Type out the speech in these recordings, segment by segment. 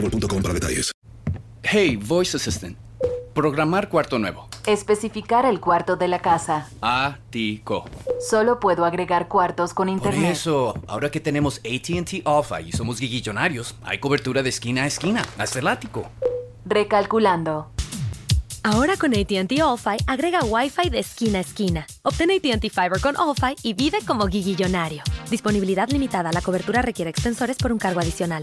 para detalles. Hey, Voice Assistant. Programar cuarto nuevo. Especificar el cuarto de la casa. Ático. Solo puedo agregar cuartos con Por internet. eso, ahora que tenemos ATT Alpha y somos guiguillonarios, hay cobertura de esquina a esquina, hasta el ático. Recalculando. Ahora con ATT All-Fi agrega Wi-Fi de esquina a esquina. Obtén ATT Fiber con All-Fi y vive como guiguillonario. Disponibilidad limitada. La cobertura requiere extensores por un cargo adicional.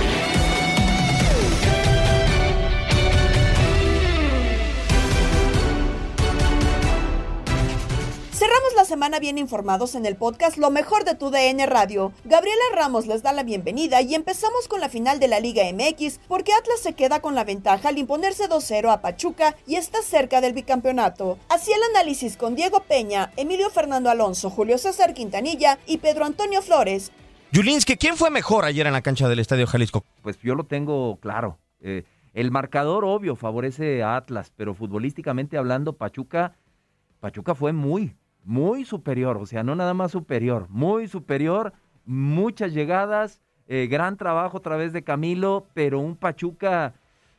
Cerramos la semana bien informados en el podcast Lo mejor de tu DN Radio. Gabriela Ramos les da la bienvenida y empezamos con la final de la Liga MX porque Atlas se queda con la ventaja al imponerse 2-0 a Pachuca y está cerca del bicampeonato. Así el análisis con Diego Peña, Emilio Fernando Alonso, Julio César Quintanilla y Pedro Antonio Flores. Julinski, ¿quién fue mejor ayer en la cancha del Estadio Jalisco? Pues yo lo tengo claro. Eh, el marcador obvio favorece a Atlas, pero futbolísticamente hablando, Pachuca, Pachuca fue muy, muy superior. O sea, no nada más superior, muy superior. Muchas llegadas, eh, gran trabajo a través de Camilo, pero un Pachuca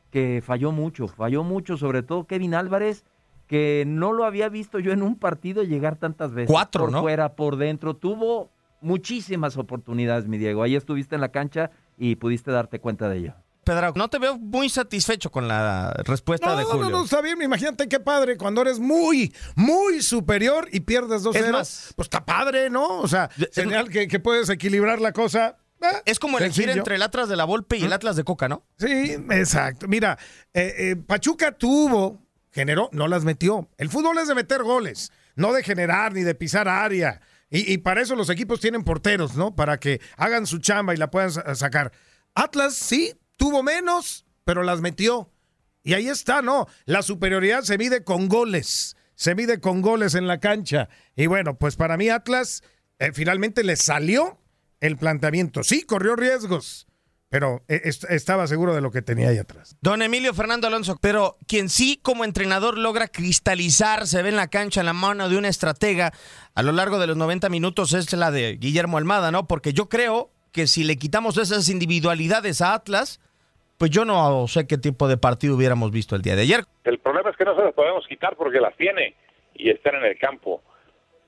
que falló mucho, falló mucho, sobre todo Kevin Álvarez, que no lo había visto yo en un partido llegar tantas veces. Cuatro, por ¿no? fuera, por dentro. Tuvo muchísimas oportunidades, mi Diego. Ahí estuviste en la cancha y pudiste darte cuenta de ello. Pedro, no te veo muy satisfecho con la respuesta No, de no, Julio. no, está bien. Imagínate qué padre cuando eres muy, muy superior y pierdes 2-0. Es más- Pues está padre, ¿no? O sea, señal que, que puedes equilibrar la cosa. Eh, Es como elegir sencillo. entre el Atlas de la Volpe y el Atlas de Coca, ¿no? Sí, exacto. Mira, eh, eh, Pachuca tuvo, generó, no las metió. El fútbol es de meter goles, no de generar ni de pisar área. Y, y para eso los equipos tienen porteros, ¿no? Para que hagan su chamba y la puedan sa- sacar. Atlas sí, tuvo menos, pero las metió. Y ahí está, ¿no? La superioridad se mide con goles. Se mide con goles en la cancha. Y bueno, pues para mí Atlas eh, finalmente le salió el planteamiento. Sí, corrió riesgos, pero eh, est- estaba seguro de lo que tenía ahí atrás. Don Emilio Fernando Alonso, pero quien sí como entrenador logra cristalizar, se ve en la cancha en la mano de una estratega a lo largo de los 90 minutos es la de Guillermo Almada, ¿no? Porque yo creo que si le quitamos esas individualidades a Atlas, pues yo no sé qué tipo de partido hubiéramos visto el día de ayer. El problema es que no se las podemos quitar porque las tiene y están en el campo.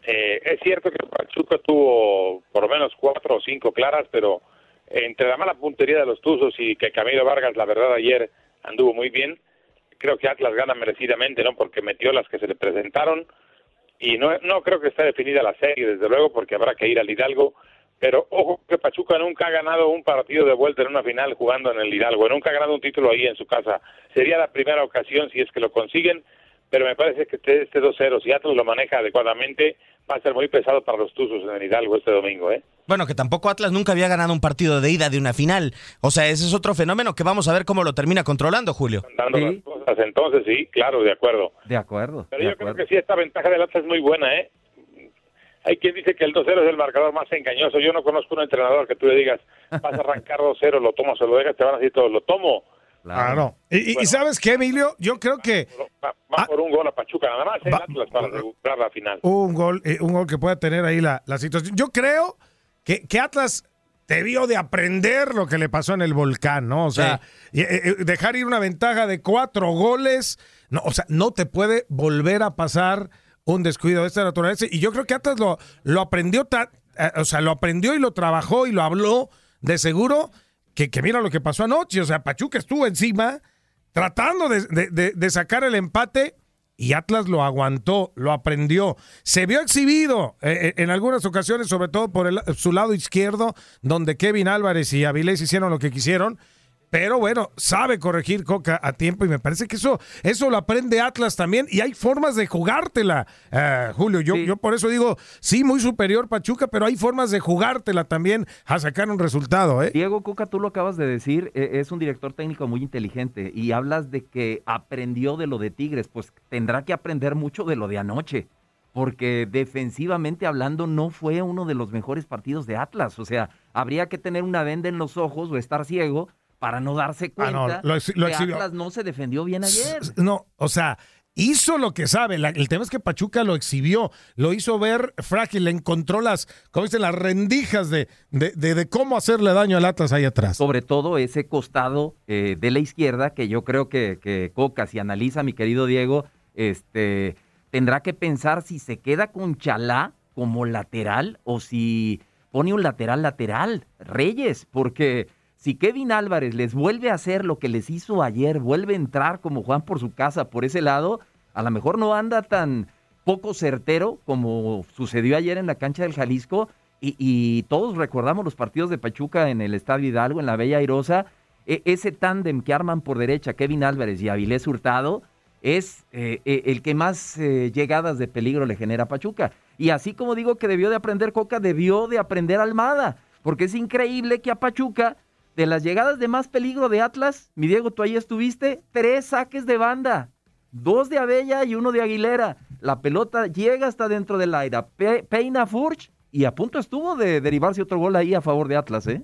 Eh, es cierto que Pachuca tuvo por lo menos cuatro o cinco claras, pero entre la mala puntería de los Tuzos y que Camilo Vargas, la verdad, ayer anduvo muy bien, creo que Atlas gana merecidamente, ¿no? Porque metió las que se le presentaron y no, no creo que esté definida la serie, desde luego, porque habrá que ir al Hidalgo. Pero ojo que Pachuca nunca ha ganado un partido de vuelta en una final jugando en el Hidalgo, nunca ha ganado un título ahí en su casa. Sería la primera ocasión si es que lo consiguen, pero me parece que este, este 2-0, si Atlas lo maneja adecuadamente, va a ser muy pesado para los Tuzos en el Hidalgo este domingo, ¿eh? Bueno, que tampoco Atlas nunca había ganado un partido de ida de una final. O sea, ese es otro fenómeno que vamos a ver cómo lo termina controlando, Julio. Dando las cosas, entonces sí, claro, de acuerdo. De acuerdo. Pero de yo acuerdo. creo que sí, esta ventaja del Atlas es muy buena, ¿eh? Hay quien dice que el 2-0 es el marcador más engañoso. Yo no conozco un entrenador que tú le digas, vas a arrancar 2-0, lo tomas o lo dejas, te van a decir todos, lo tomo. Claro. Y, y- y sabes qué, Emilio, yo creo que Va, va por un gol a Pachuca, nada más el Atlas para asegurar la final. un gol, eh, un gol que pueda tener ahí la, la situación. Yo creo que, que Atlas debió de aprender lo que le pasó en el volcán, ¿no? O sea, eh, eh, dejar ir una ventaja de cuatro goles, no, o sea, no te puede volver a pasar un descuido de esta naturaleza. Y yo creo que Atlas lo, aprendió, eh, o sea, lo aprendió y lo trabajó y lo habló de seguro, que, mira lo que pasó anoche. O sea, Pachuca estuvo encima tratando de sacar el empate y Atlas lo aguantó, lo aprendió. Se vio exhibido eh, eh, en algunas ocasiones, sobre todo por el- su lado izquierdo, donde Kevin Álvarez y Avilés hicieron lo que quisieron. Pero bueno, sabe corregir Coca a tiempo y me parece que eso, eso lo aprende Atlas también y hay formas de jugártela, eh, Julio. Yo, yo por eso digo, sí, muy superior Pachuca, pero hay formas de jugártela también a sacar un resultado. ¿eh? Diego Coca, tú lo acabas de decir, eh, es un director técnico muy inteligente y hablas de que aprendió de lo de Tigres, pues tendrá que aprender mucho de lo de anoche, porque defensivamente hablando no fue uno de los mejores partidos de Atlas, o sea, habría que tener una venda en los ojos o estar ciego para no darse Ah, no, cuenta lo ex- lo que exhibió. Atlas no se defendió bien ayer. No, o sea, hizo lo que sabe. La- el tema es que Pachuca lo exhibió, lo hizo ver frágil, le encontró las, como dicen, las rendijas de, de, de- de cómo hacerle daño al Atlas ahí atrás. Sobre todo ese costado eh, de la izquierda, que yo creo que, que Coca, si analiza, mi querido Diego, este, tendrá que pensar si se queda con Chalá como lateral o si pone un lateral lateral, Reyes, porque si Kevin Álvarez les vuelve a hacer lo que les hizo ayer, vuelve a entrar como Juan por su casa por ese lado, a lo mejor no anda tan poco certero como sucedió ayer en la cancha del Jalisco. Y, todos recordamos los partidos de Pachuca en el Estadio Hidalgo, en la Bella Airosa. E- ese tándem que arman por derecha Kevin Álvarez y Avilés Hurtado es eh, eh, el que más eh, llegadas de peligro le genera a Pachuca. Y así como digo que debió de aprender Coca, debió de aprender Almada. Porque es increíble que a Pachuca, de las llegadas de más peligro de Atlas, mi Diego, tú ahí estuviste, tres saques de banda. Dos de Abella y uno de Aguilera. La pelota llega hasta dentro del aire, pe- peina a Furch y a punto estuvo de derivarse otro gol ahí a favor de Atlas, ¿eh?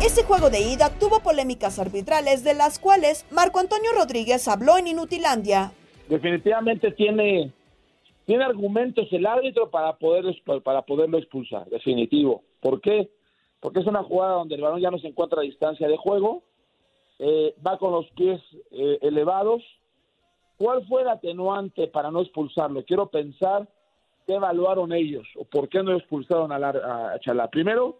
Ese juego de ida tuvo polémicas arbitrales de las cuales Marco Antonio Rodríguez habló en Inutilandia. definitivamente tiene, tiene argumentos el árbitro para, poder, para poderlo expulsar, definitivo. ¿Por qué? Porque es una jugada donde el balón ya no se encuentra a distancia de juego, eh, va con los pies eh, elevados. ¿Cuál fue el atenuante para no expulsarlo? Quiero pensar qué evaluaron ellos o por qué no expulsaron a, Lar- a Chalá. Primero,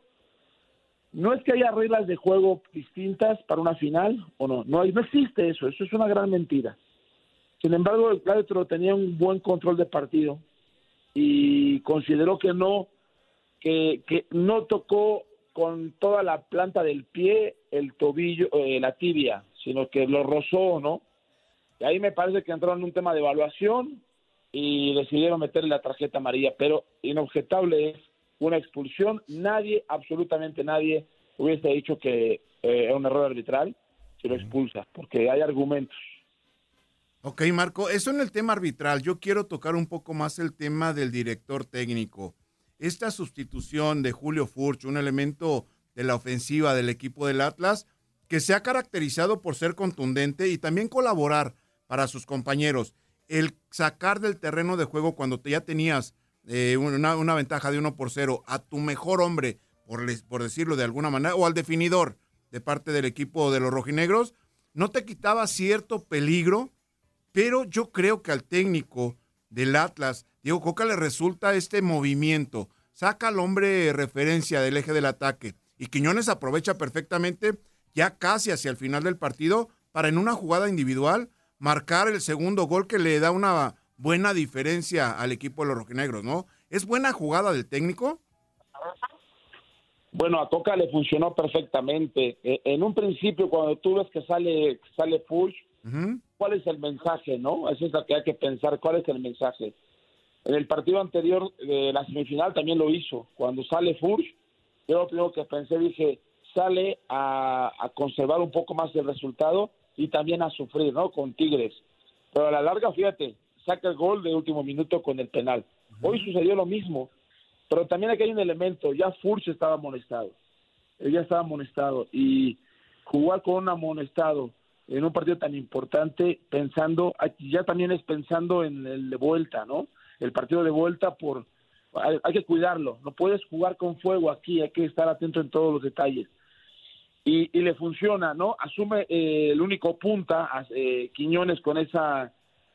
no es que haya reglas de juego distintas para una final o no, no, no existe eso, eso es una gran mentira. Sin embargo, el árbitro tenía un buen control de partido y consideró que no, que, que no tocó con toda la planta del pie el tobillo, eh, la tibia, sino que lo rozó, ¿no? Y ahí me parece que entraron en un tema de evaluación y decidieron meterle la tarjeta amarilla, pero inobjetable es una expulsión. Nadie, absolutamente nadie, hubiese dicho que eh, era un error arbitral si lo expulsa, porque hay argumentos. Ok, Marco, eso en el tema arbitral. Yo quiero tocar un poco más el tema del director técnico. Esta sustitución de Julio Furch, un elemento de la ofensiva del equipo del Atlas, que se ha caracterizado por ser contundente y también colaborar para sus compañeros. El sacar del terreno de juego cuando ya tenías eh, una, ventaja de uno por cero a tu mejor hombre, por, por decirlo de alguna manera, o al definidor de parte del equipo de los rojinegros, no te quitaba cierto peligro pero yo creo que al técnico del Atlas, Diego Coca, le resulta este movimiento. Saca al hombre referencia del eje del ataque. Y Quiñones aprovecha perfectamente ya casi hacia el final del partido para en una jugada individual marcar el segundo gol que le da una buena diferencia al equipo de los rojinegros, ¿no? ¿Es buena jugada del técnico? Bueno, a Coca le funcionó perfectamente. Eh, En un principio, cuando tú ves que sale, sale Fuchs, ¿cuál es el mensaje, no? Eso es lo que hay que pensar, ¿cuál es el mensaje? En el partido anterior de la semifinal también lo hizo. Cuando sale Furch, yo lo primero que pensé, dije, sale a, a conservar un poco más el resultado y también a sufrir, ¿no? Con Tigres. Pero a la larga, fíjate, saca el gol de último minuto con el penal. Hoy sucedió lo mismo. Pero también aquí hay un elemento, ya Furch estaba amonestado. Él ya estaba amonestado. Y jugar con un amonestado en un partido tan importante, pensando, ya también es pensando en el de vuelta, ¿no? El partido de vuelta por hay, hay que cuidarlo, no puedes jugar con fuego aquí, hay que estar atento en todos los detalles. Y, y le funciona, ¿no? Asume eh, el único punta, eh, Quiñones con esa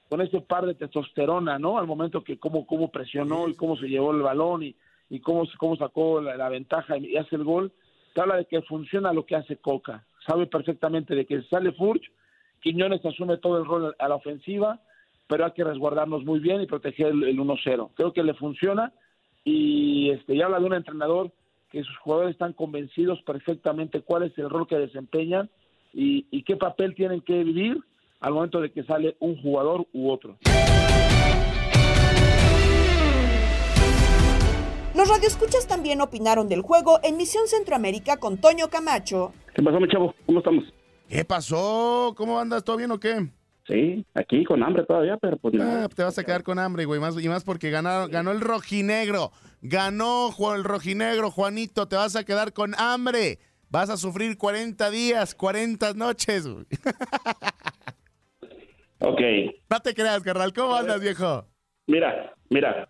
con ese par de testosterona, ¿no? Al momento que cómo, cómo presionó y cómo se llevó el balón y, y cómo, cómo sacó la, la ventaja y hace el gol, te habla de que funciona lo que hace Coca. Sabe perfectamente de que sale Furch, Quiñones asume todo el rol a la ofensiva, pero hay que resguardarnos muy bien y proteger el, el 1-0. Creo que le funciona y este y habla de un entrenador que sus jugadores están convencidos perfectamente cuál es el rol que desempeñan y, y qué papel tienen que vivir al momento de que sale un jugador u otro. Los radioescuchas también opinaron del juego en Misión Centroamérica con Toño Camacho. ¿Qué pasó, mi chavo? ¿Cómo estamos? ¿Qué pasó? ¿Cómo andas? ¿Todo bien o qué? Sí, aquí con hambre todavía, pero pues nada. Ah, te vas a quedar con hambre, güey. Más, y más porque ganó, ganó el rojinegro. Ganó el rojinegro, Juanito. Te vas a quedar con hambre. Vas a sufrir 40 días, 40 noches. güey. Ok. No te creas, carnal. ¿Cómo andas, viejo? Mira, mira.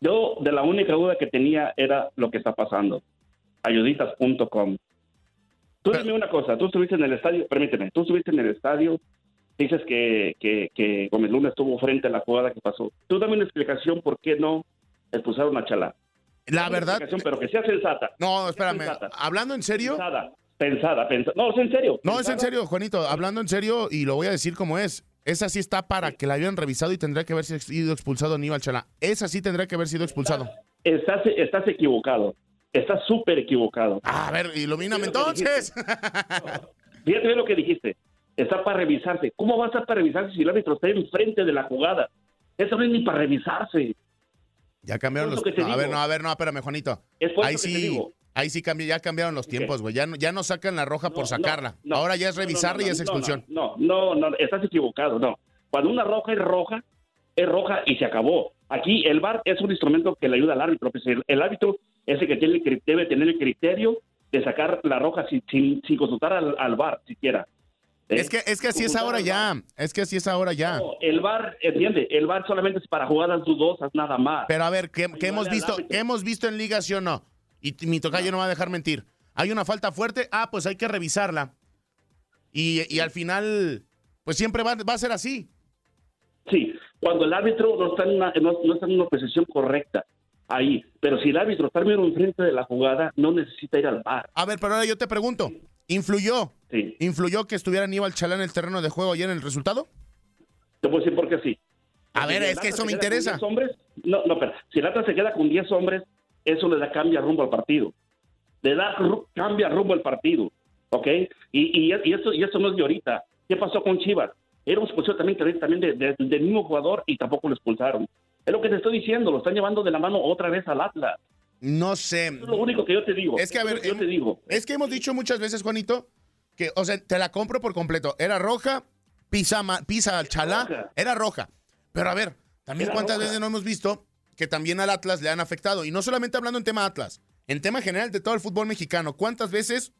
Yo de la única duda que tenía era lo que está pasando. Ayuditas.com. Tú dime una cosa, tú estuviste en el estadio, permíteme, tú estuviste en el estadio, dices que, que, que Gómez Luna estuvo frente a la jugada que pasó. Tú dame una explicación por qué no expulsaron a Chalá. La Dame verdad- explicación, Pero que sea sensata. No, espérame. sensata. ¿Hablando en serio? Pensada, pensada, pensada. No, es en serio. No, es en serio, Juanito. Hablando en serio, y lo voy a decir como es. Esa sí está para que la hayan revisado y tendría que haber sido expulsado Aníbal Chalá. Esa sí tendría que haber sido expulsado. Estás, estás equivocado. Estás súper equivocado. A ver, ilumíname entonces. Fíjate bien lo que dijiste. Está para revisarse. ¿Cómo va a estar para revisarse si el árbitro está enfrente de la jugada? Eso no es ni para revisarse. Ya cambiaron los. no, a ver, no, a ver, no, espérame, Juanito. Es Ahí sí, te digo. ahí sí cambió, ya cambiaron los tiempos, güey. Ya no, ya no sacan la roja por sacarla. no, Ahora ya es revisarla y es expulsión. No, no, no, estás equivocado, no. Cuando una roja es roja, es roja y se acabó. Aquí el VAR es un instrumento que le ayuda al árbitro. Pues el árbitro es el que tiene, debe tener el criterio de sacar la roja sin, sin, sin consultar al, al VAR siquiera. ¿Eh? Es que, es que así es ahora ya. Es que así es ahora ya. No, el VAR, entiende, el VAR solamente es para jugadas dudosas, nada más. Pero a ver, ¿qué, qué hemos visto? árbitro. ¿Qué hemos visto en liga, sí o no? Y mi tocayo no. va a dejar mentir. Hay una falta fuerte, ah, pues hay que revisarla. Y, y al final, pues siempre va, va a ser así. Sí, cuando el árbitro no está, en una, no, no está en una posición correcta, ahí. Pero si el árbitro está bien enfrente de la jugada, no necesita ir al bar. A ver, pero ahora yo te pregunto, ¿influyó? Sí. ¿Influyó que estuviera Aníbal Chalá en el terreno de juego ayer en el resultado? Te puedo decir por qué sí. A ver, Si el es que eso me interesa. 10 hombres, no, no, pero si el Atlas se queda con 10 hombres, eso le da cambia rumbo al partido. Le da cambia rumbo al partido. ¿Ok? Y, y, y, esto, y esto no es de ahorita. ¿Qué pasó con Chivas? Era un expulsión también, también de- de- del mismo jugador y tampoco lo expulsaron. Es lo que te estoy diciendo, lo están llevando de la mano otra vez al Atlas. No sé. Eso es lo único que yo te digo. Es que, a ver, es yo te digo. Es que hemos dicho muchas veces, Juanito, que, o sea, te la compro por completo. Era roja, pisa, al chalá, era roja. Pero a ver, también Era cuántas roja. veces no hemos visto que también al Atlas le han afectado. Y no solamente hablando en tema Atlas, en tema general de todo el fútbol mexicano. ¿Cuántas veces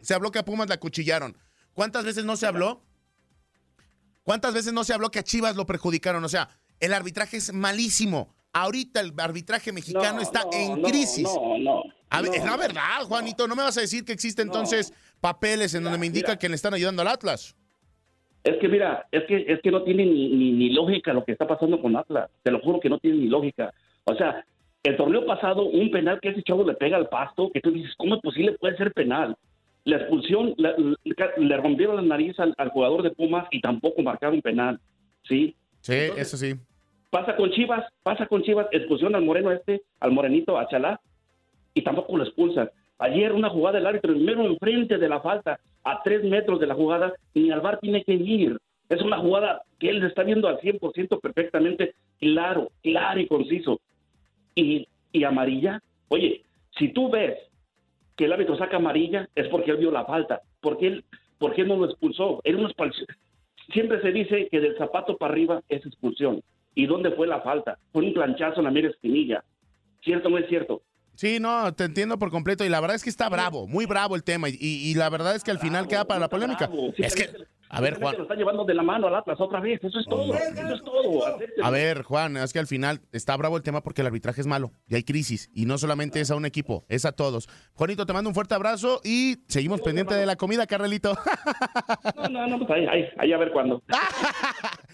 se habló que a Pumas la acuchillaron? ¿Cuántas veces no se habló? ¿Cuántas veces no se habló que a Chivas lo perjudicaron? O sea, el arbitraje es malísimo. Ahorita el arbitraje mexicano No, está no, en no, crisis. No, no. A ver, no. es la verdad, Juanito. No me vas a decir que existen entonces papeles en donde me indica mira. que le están ayudando al Atlas. Es que mira, es que es que no tiene ni, ni, ni lógica lo que está pasando con Atlas. Te lo juro que no tiene ni lógica. O sea, el torneo pasado, un penal que ese chavo le pega al pasto, que tú dices, ¿cómo es posible puede ser penal? La expulsión, la- le, le rompieron la nariz al, al jugador de Pumas y tampoco marcaron penal. ¿Sí? Sí, eso sí. Pasa con Chivas, pasa con Chivas, expulsión al moreno este, al morenito, a Chalá. y tampoco lo expulsan. Ayer una jugada del árbitro, primero enfrente de la falta, a tres metros de la jugada, ni al bar tiene que ir. Es una jugada que él está viendo al 100% perfectamente claro, claro y conciso. Y, y amarilla, oye, si tú ves que el árbitro saca amarilla, es porque él vio la falta. porque él, porque él no lo expulsó? Era una expulsión. Siempre se dice que del zapato para arriba es expulsión. ¿Y dónde fue la falta? Fue un planchazo en la mera espinilla. ¿Cierto o no es cierto? Sí, no, te entiendo por completo y la verdad es que está bravo, muy bravo el tema y, y la verdad es que al final queda para la polémica. es que, a ver, Juan. lo está llevando de la mano al Atlas otra vez, eso es todo, eso es todo. A ver, Juan, es que al final está bravo el tema porque el arbitraje es malo y hay crisis y no solamente es a un equipo, es a todos. Juanito, te mando un fuerte abrazo y seguimos pendiente de la comida, Carrelito. No, no, no, pues ahí, ahí, ahí a ver cuándo.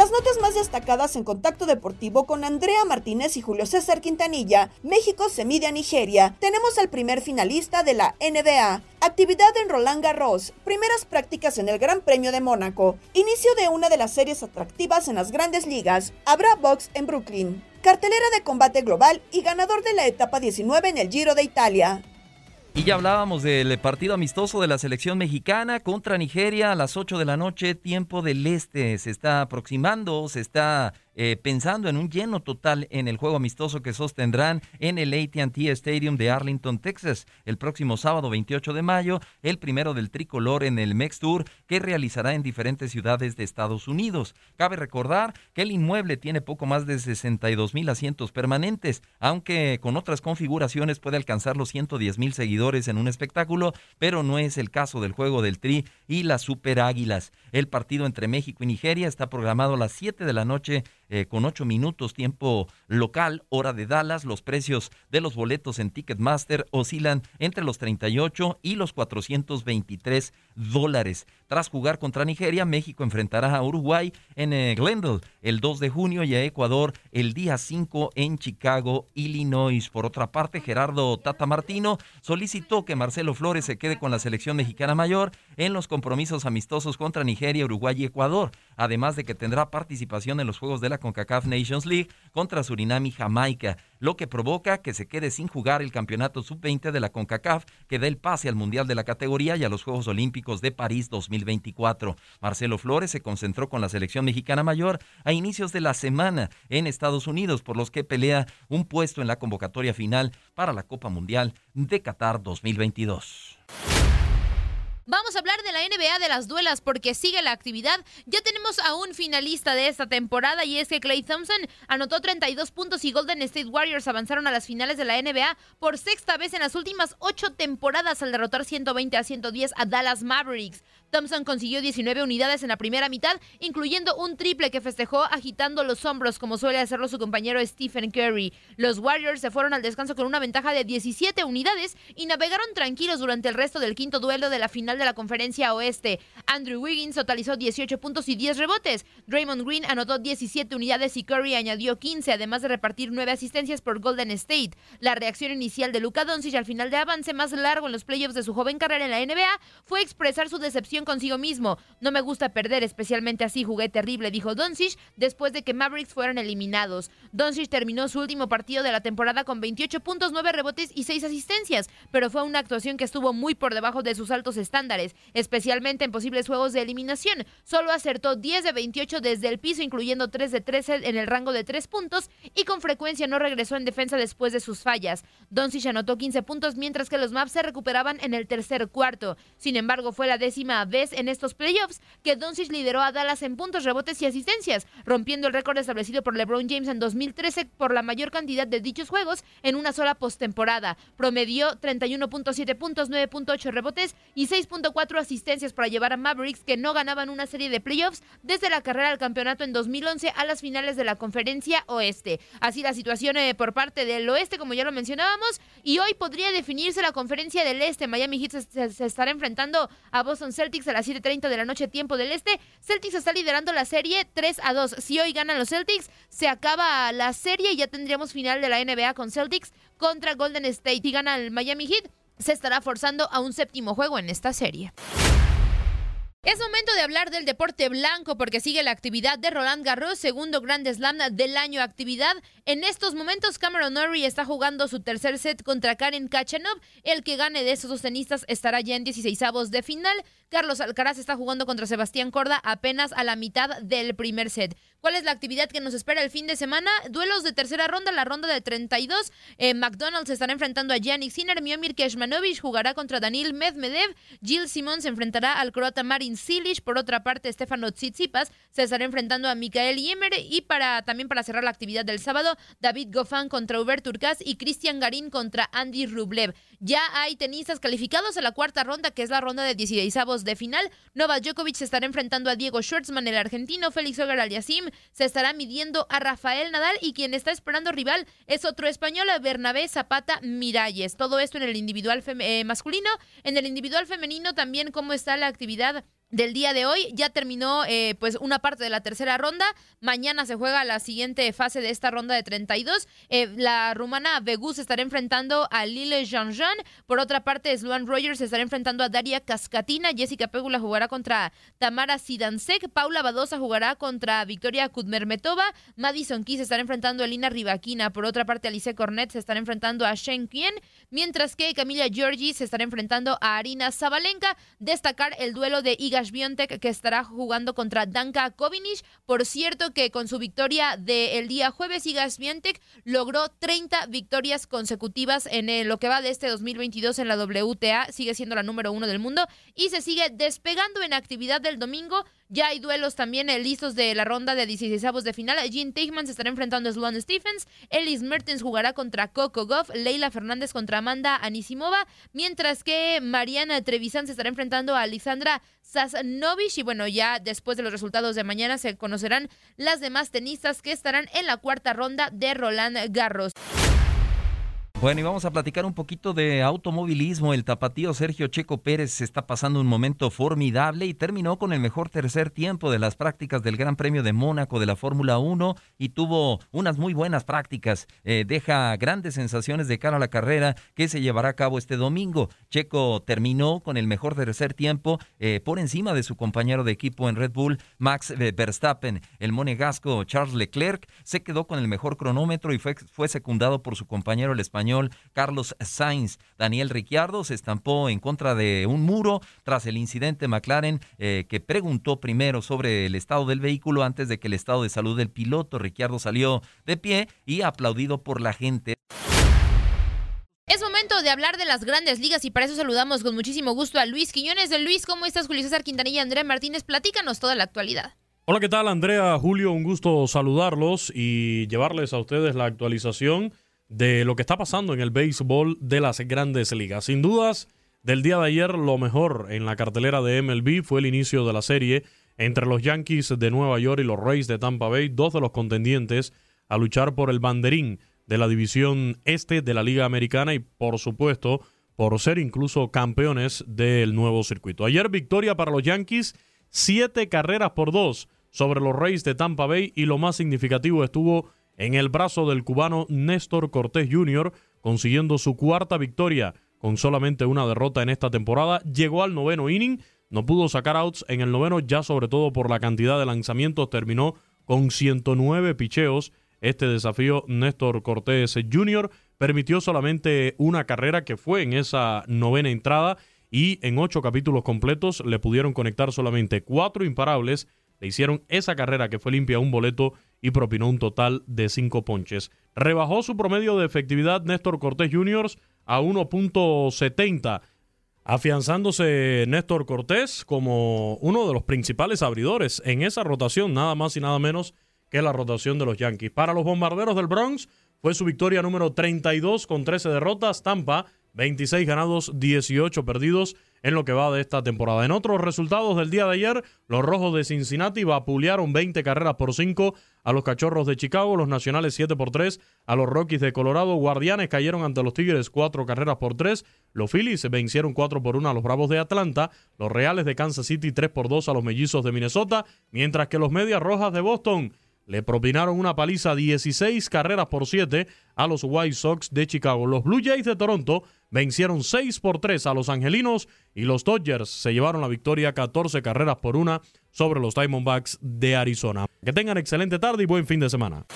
Las notas más destacadas en contacto deportivo con Andrea Martínez y Julio César Quintanilla. México se mide a Nigeria. Tenemos al primer finalista de la NBA. Actividad en Roland Garros. Primeras prácticas en el Gran Premio de Mónaco. Inicio de una de las series atractivas en las grandes ligas. Habrá box en Brooklyn. Cartelera de combate global y ganador de la etapa 19 en el Giro de Italia. Y ya hablábamos del partido amistoso de la selección mexicana contra Nigeria a las 8 de la noche, tiempo del este. Se está aproximando, se está eh, pensando en un lleno total en el juego amistoso que sostendrán en el ATT Stadium de Arlington, Texas, el próximo sábado 28 de mayo, el primero del tricolor en el MEX Tour que realizará en diferentes ciudades de Estados Unidos. Cabe recordar que el inmueble tiene poco más de 62 mil asientos permanentes, aunque con otras configuraciones puede alcanzar los 110 mil seguidores en un espectáculo, pero no es el caso del juego del Tri y las Super Águilas. El partido entre México y Nigeria está programado a las 7 de la noche eh, con ocho minutos tiempo local, hora de Dallas. Los precios de los boletos en Ticketmaster oscilan entre los 38 y los 423 dólares. Tras jugar contra Nigeria, México enfrentará a Uruguay en eh, Glendale el 2 de junio y a Ecuador el día 5 en Chicago, Illinois. Por otra parte, Gerardo Tata Martino solicitó que Marcelo Flores se quede con la selección mexicana mayor en los compromisos amistosos contra Nigeria, Uruguay y Ecuador, además de que tendrá participación en los Juegos de la CONCACAF Nations League contra Surinam y Jamaica, lo que provoca que se quede sin jugar el campeonato sub-20 de la CONCACAF que da el pase al Mundial de la categoría y a los Juegos Olímpicos de París 2024. Marcelo Flores se concentró con la selección mexicana mayor a inicios de la semana en Estados Unidos, por los que pelea un puesto en la convocatoria final para la Copa Mundial de Qatar 2022. Vamos a hablar de la NBA de las duelas porque sigue la actividad. Ya tenemos a un finalista de esta temporada y es que Clay Thompson anotó 32 puntos y Golden State Warriors avanzaron a las finales de la NBA por sexta vez en las últimas ocho temporadas al derrotar 120 a 110 a Dallas Mavericks. Thompson consiguió 19 unidades en la primera mitad, incluyendo un triple que festejó agitando los hombros como suele hacerlo su compañero Stephen Curry. Los Warriors se fueron al descanso con una ventaja de 17 unidades y navegaron tranquilos durante el resto del quinto duelo de la final de la conferencia oeste. Andrew Wiggins totalizó 18 puntos y 10 rebotes. Draymond Green anotó 17 unidades y Curry añadió 15, además de repartir 9 asistencias por Golden State. La reacción inicial de Luka Doncic al final de avance más largo en los playoffs de su joven carrera en la NBA fue expresar su decepción consigo mismo. No me gusta perder, especialmente así jugué terrible, dijo Doncic después de que Mavericks fueran eliminados. Doncic terminó su último partido de la temporada con 28 puntos, 9 rebotes y 6 asistencias, pero fue una actuación que estuvo muy por debajo de sus altos estándares estándares, especialmente en posibles juegos de eliminación. Solo acertó 10 de 28 desde el piso, incluyendo 3 de 13 en el rango de 3 puntos y con frecuencia no regresó en defensa después de sus fallas. Doncic anotó 15 puntos mientras que los Maps se recuperaban en el tercer cuarto. Sin embargo, fue la décima vez en estos playoffs que Doncic lideró a Dallas en puntos, rebotes y asistencias, rompiendo el récord establecido por LeBron James en 2013 por la mayor cantidad de dichos juegos en una sola postemporada. Promedió 31.7 puntos, 9.8 rebotes y 6.4 asistencias para llevar a Mavericks que no ganaban una serie de playoffs desde la carrera al campeonato en 2011 a las finales de la conferencia oeste. Así la situación eh, por parte del oeste, como ya lo mencionábamos, y hoy podría definirse la conferencia del este. Miami Heat se, se estará enfrentando a Boston Celtics a las 7.30 de la noche, tiempo del este. Celtics está liderando la serie 3 a 2. Si hoy ganan los Celtics, se acaba la serie y ya tendríamos final de la NBA con Celtics contra Golden State. Si gana el Miami Heat, se estará forzando a un séptimo juego en esta serie. Es momento de hablar del deporte blanco porque sigue la actividad de Roland Garros, segundo Grand Slam del año actividad. En estos momentos Cameron Norrie está jugando su tercer set contra Karen Kachanov. El que gane de esos dos tenistas estará ya en 16 avos de final. Carlos Alcaraz está jugando contra Sebastián Corda apenas a la mitad del primer set. ¿Cuál es la actividad que nos espera el fin de semana? Duelos de tercera ronda, la ronda de 32. Eh, McDonald's estará enfrentando a Yannick Sinner. Miomir Keshmanovic jugará contra Daniel Medvedev. Jill Simon se enfrentará al croata Marin Cilic. Por otra parte, Stefano Tsitsipas se estará enfrentando a Mikael Ymer. Y para también para cerrar la actividad del sábado, David Goffin contra Hubert Turcas y Cristian Garín contra Andy Rublev. Ya hay tenistas calificados a la cuarta ronda, que es la ronda de 16 de final. Novak Djokovic se estará enfrentando a Diego Schwartzman, el argentino. Félix Hogar Aliasim se estará midiendo a Rafael Nadal y quien está esperando rival es otro español, Bernabé Zapata Miralles. Todo esto en el individual eh, masculino. En el individual femenino también cómo está la actividad del día de hoy. Ya terminó eh, pues una parte de la tercera ronda. Mañana se juega la siguiente fase de esta ronda de 32. Eh, la rumana Vegu se estará enfrentando a Lille Jean-Jean. Por otra parte, Sloan Rogers estará enfrentando a Daria Cascatina. Jessica Pegula jugará contra Tamara Sidansek. Paula Badosa jugará contra Victoria Kudmermetova. Madison Key se estará enfrentando a Lina Rivaquina. Por otra parte, Alice Cornet se estará enfrentando a Shen Kien. Mientras que Camila Georgi se estará enfrentando a Arina Zabalenka. Destacar el duelo de Iga que estará jugando contra Danka Kovinic. Por cierto que con su victoria del día jueves, Iga Swiatek logró 30 victorias consecutivas en lo que va de este 2022 en la WTA. Sigue siendo la número uno del mundo y se sigue despegando en actividad del domingo ya hay duelos también eh, listos de la ronda de 16 avos de final. Jean Teichmann se estará enfrentando a Sloan Stephens. Ellis Mertens jugará contra Coco Goff. Leila Fernández contra Amanda Anisimova. Mientras que Mariana Trevisan se estará enfrentando a Alexandra Sasnovich. Y bueno, ya después de los resultados de mañana se conocerán las demás tenistas que estarán en la cuarta ronda de Roland Garros. Bueno, y vamos a platicar un poquito de automovilismo. El tapatío Sergio Checo Pérez está pasando un momento formidable y terminó con el mejor tercer tiempo de las prácticas del Gran Premio de Mónaco de la Fórmula 1 y tuvo unas muy buenas prácticas. Eh, deja grandes sensaciones de cara a la carrera que se llevará a cabo este domingo. Checo terminó con el mejor tercer tiempo eh, por encima de su compañero de equipo en Red Bull, Max Verstappen. El monegasco Charles Leclerc se quedó con el mejor cronómetro y fue, fue secundado por su compañero el español Carlos Sainz. Daniel Ricciardo se estampó en contra de un muro tras el incidente McLaren eh, que preguntó primero sobre el estado del vehículo antes de que el estado de salud del piloto. Ricciardo salió de pie y aplaudido por la gente. Es momento de hablar de las grandes ligas y para eso saludamos con muchísimo gusto a Luis Quiñones. De Luis, ¿cómo estás? Julio César Quintanilla y Andrea Martínez, platícanos toda la actualidad. Hola, ¿qué tal Andrea? Julio, un gusto saludarlos y llevarles a ustedes la actualización de lo que está pasando en el béisbol de las grandes ligas. Sin dudas, del día de ayer lo mejor en la cartelera de MLB fue el inicio de la serie entre los Yankees de Nueva York y los Rays de Tampa Bay, dos de los contendientes a luchar por el banderín de la división este de la Liga Americana y por supuesto por ser incluso campeones del nuevo circuito. Ayer victoria para los Yankees, siete carreras por dos sobre los Rays de Tampa Bay y lo más significativo estuvo en el brazo del cubano Néstor Cortés Jr., consiguiendo su cuarta victoria con solamente una derrota en esta temporada. Llegó al noveno inning, no pudo sacar outs en el noveno, ya sobre todo por la cantidad de lanzamientos, terminó con 109 picheos. Este desafío, Néstor Cortés Jr., permitió solamente una carrera que fue en esa novena entrada y en ocho capítulos completos le pudieron conectar solamente cuatro imparables, le hicieron esa carrera que fue limpia un boleto y propinó un total de cinco ponches. Rebajó su promedio de efectividad Néstor Cortés Jr. a 1.70 afianzándose Néstor Cortés como uno de los principales abridores en esa rotación, nada más y nada menos que la rotación de los Yankees. Para los bombarderos del Bronx fue su victoria número 32 con 13 derrotas, Tampa 26 ganados, 18 perdidos en lo que va de esta temporada. En otros resultados del día de ayer, los Rojos de Cincinnati vapulearon 20 carreras por 5 a los Cachorros de Chicago, los Nacionales 7 por 3 a los Rockies de Colorado, Guardianes cayeron ante los Tigres 4 carreras por 3, los Phillies vencieron 4 por 1 a los Bravos de Atlanta, los Reales de Kansas City 3 por 2 a los Mellizos de Minnesota, mientras que los Medias Rojas de Boston le propinaron una paliza 16 carreras por 7 a los White Sox de Chicago. Los Blue Jays de Toronto vencieron 6 por 3 a los Angelinos y los Dodgers se llevaron la victoria 14 carreras por 1 sobre los Diamondbacks de Arizona. Que tengan excelente tarde y buen fin de semana.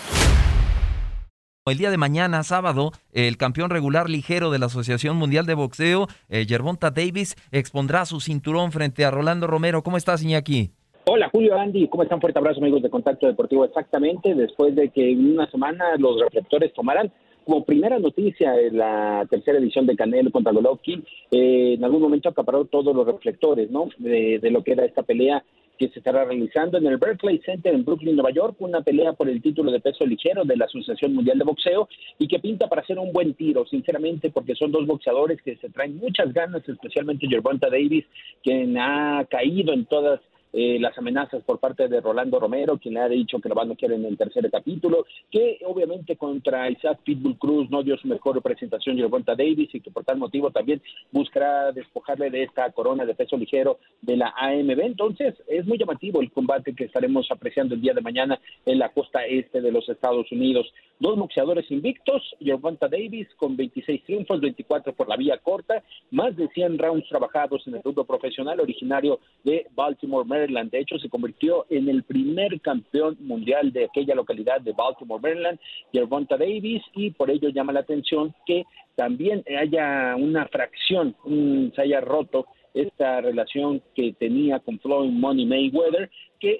El día de mañana, sábado, el campeón regular ligero de la Asociación Mundial de Boxeo, eh, Gervonta Davis, expondrá su cinturón frente a Rolando Romero. ¿Cómo estás, Iñaki? Hola Julio Andy, ¿cómo están? Fuerte abrazo amigos de Contacto Deportivo. Exactamente, después de que en una semana los reflectores tomaran como primera noticia en la tercera edición de Canelo contra Golovkin, eh, en algún momento acaparó todos los reflectores, ¿no? De, de, lo que era esta pelea que se estará realizando en el Berkeley Center en Brooklyn, Nueva York, una pelea por el título de peso ligero de la Asociación Mundial de Boxeo y que pinta para hacer un buen tiro, sinceramente, porque son dos boxeadores que se traen muchas ganas, especialmente Gervonta Davis, quien ha caído en todas eh, las amenazas por parte de Rolando Romero, quien le ha dicho que lo van a querer en el tercer capítulo, que obviamente contra Isaac Pitbull Cruz no dio su mejor representación Gervonta Davis y que por tal motivo también buscará despojarle de esta corona de peso ligero de la AMB. Entonces es muy llamativo el combate que estaremos apreciando el día de mañana en la costa este de los Estados Unidos. Dos boxeadores invictos, Gervonta Davis con 26 triunfos, 24 por la vía corta, más de 100 rounds trabajados en el rubro profesional originario de Baltimore, Maryland de hecho, se convirtió en el primer campeón mundial de aquella localidad de Baltimore, Maryland, Gervonta Davis, y por ello llama la atención que también haya una fracción, se haya roto esta relación que tenía con Floyd Money Mayweather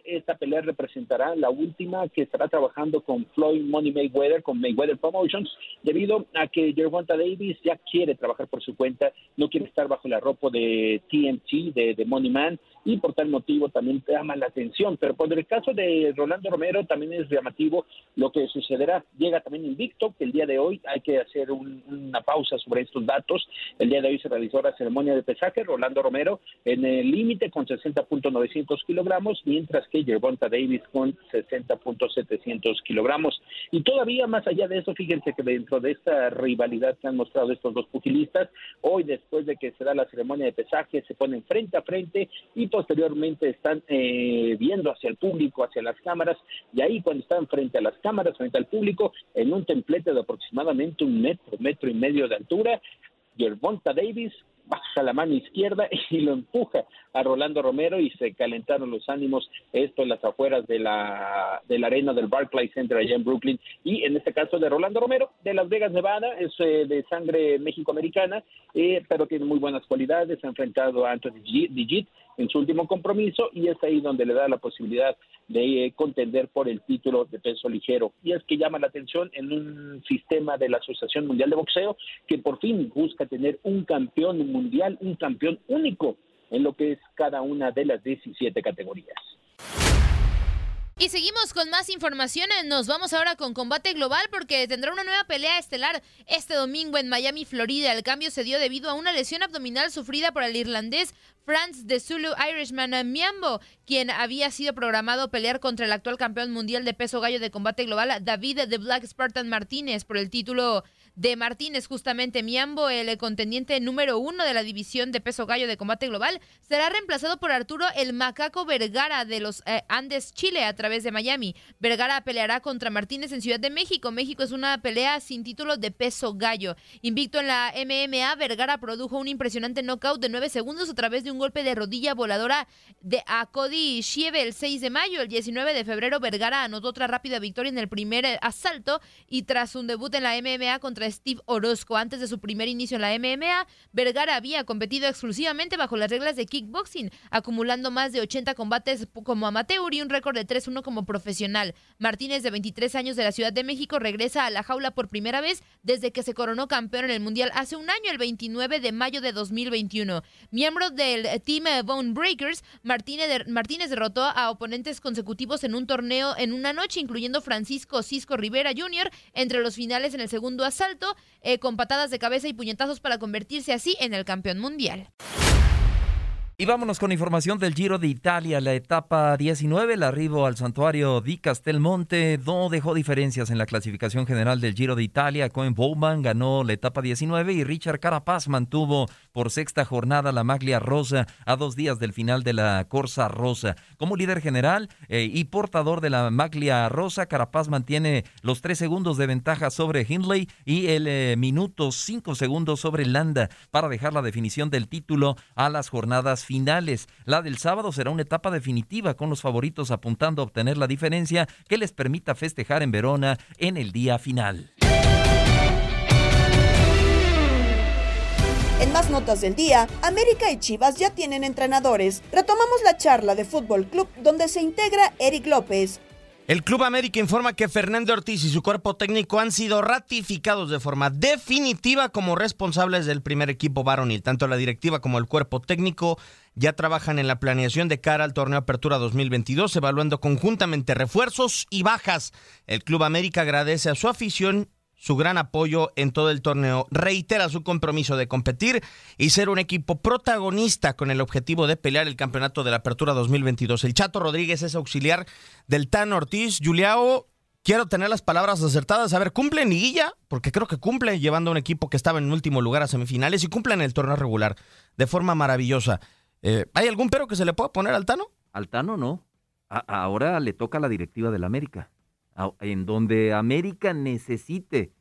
esta pelea representará la última que estará trabajando con Floyd Money Mayweather, con Mayweather Promotions, debido a que Gervonta Davis ya quiere trabajar por su cuenta, no quiere estar bajo el arropo de TNT, de, de Money Man, y por tal motivo también llama la atención. Pero por el caso de Rolando Romero también es llamativo lo que sucederá. Llega también invicto, que el día de hoy hay que hacer una pausa sobre estos datos. El día de hoy se realizó la ceremonia de pesaje, Rolando Romero en el límite con 60.900 kilogramos, mientras que Gervonta Davis con 60.700 kilogramos. Y todavía más allá de eso, fíjense que dentro de esta rivalidad que han mostrado estos dos pugilistas, hoy después de que se da la ceremonia de pesaje, se ponen frente a frente y posteriormente están eh, viendo hacia el público, hacia las cámaras, y ahí cuando están frente a las cámaras, frente al público, en un templete de aproximadamente un metro, metro y medio de altura, Gervonta Davis baja la mano izquierda y lo empuja a Rolando Romero y se calentaron los ánimos, esto en las afueras de la, de la arena del Barclays Center allá en Brooklyn. Y en este caso de Rolando Romero de Las Vegas, Nevada, es eh, de sangre mexicoamericana, eh, pero tiene muy buenas cualidades, ha enfrentado a Anthony Digit en su último compromiso y es ahí donde le da la posibilidad de eh, contender por el título de peso ligero. Y es que llama la atención en un sistema de la Asociación Mundial de Boxeo que por fin busca tener un campeón mundial, un campeón único en lo que es cada una de las 17 categorías. Y seguimos con más información. Nos vamos ahora con combate global porque tendrá una nueva pelea estelar este domingo en Miami, Florida. El cambio se dio debido a una lesión abdominal sufrida por el irlandés Franz de Zulu Irishman Miambo, quien había sido programado pelear contra el actual campeón mundial de peso gallo de combate global, David de Black Spartan Martínez, por el título de Martínez, justamente Miambo, el contendiente número uno de la división de peso gallo de combate global, será reemplazado por Arturo el Macaco Vergara de los eh, Andes, Chile, a través de Miami. Vergara peleará contra Martínez en Ciudad de México. México es una pelea sin título de peso gallo. Invicto en la MMA, Vergara produjo un impresionante knockout de nueve segundos a través de un golpe de rodilla voladora de a Cody Shieve el 6 de mayo. El 19 de febrero, Vergara anotó otra rápida victoria en el primer eh, asalto y tras un debut en la MMA contra Steve Orozco. Antes de su primer inicio en la MMA, Vergara había competido exclusivamente bajo las reglas de kickboxing, acumulando más de 80 combates como amateur y un récord de 3-1 como profesional. Martínez, de 23 años de la Ciudad de México, regresa a la jaula por primera vez desde que se coronó campeón en el Mundial hace un año, el 29 de mayo de 2021. Miembro del Team Bone Breakers, Martínez, Martínez derrotó a oponentes consecutivos en un torneo en una noche, incluyendo Francisco Cisco Rivera Jr., entre los finales en el segundo asalto, eh, con patadas de cabeza y puñetazos para convertirse así en el campeón mundial. Y vámonos con información del Giro de Italia, la etapa 19, el arribo al santuario di Castelmonte no dejó diferencias en la clasificación general del Giro de Italia. Cohen Bowman ganó la etapa 19 y Richard Carapaz mantuvo por sexta jornada la maglia rosa a dos días del final de la Corsa Rosa. Como líder general eh, y portador de la maglia rosa, Carapaz mantiene los tres segundos de ventaja sobre Hindley y el eh, minuto cinco segundos sobre Landa para dejar la definición del título a las jornadas finales. La del sábado será una etapa definitiva con los favoritos apuntando a obtener la diferencia que les permita festejar en Verona en el día final. En más notas del día, América y Chivas ya tienen entrenadores. Retomamos la charla de Fútbol Club donde se integra Eric López. El Club América informa que Fernando Ortiz y su cuerpo técnico han sido ratificados de forma definitiva como responsables del primer equipo varonil. Tanto la directiva como el cuerpo técnico ya trabajan en la planeación de cara al torneo Apertura 2022, evaluando conjuntamente refuerzos y bajas. El Club América agradece a su afición su gran apoyo en todo el torneo. Reitera su compromiso de competir y ser un equipo protagonista con el objetivo de pelear el campeonato de la Apertura 2022. El Chato Rodríguez es auxiliar del Tan Ortiz. Juliao, quiero tener las palabras acertadas. A ver, ¿cumple en liguilla? Porque creo que cumple llevando a un equipo que estaba en último lugar a semifinales y cumple en el torneo regular de forma maravillosa. Eh, ¿Hay algún pero que se le pueda poner al Tano? Al Tano no. ahora le toca la directiva del América en donde América necesite